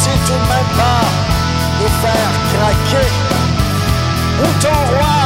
surdité. Vous pensez tout de même pas nous faire craquer Bouton roi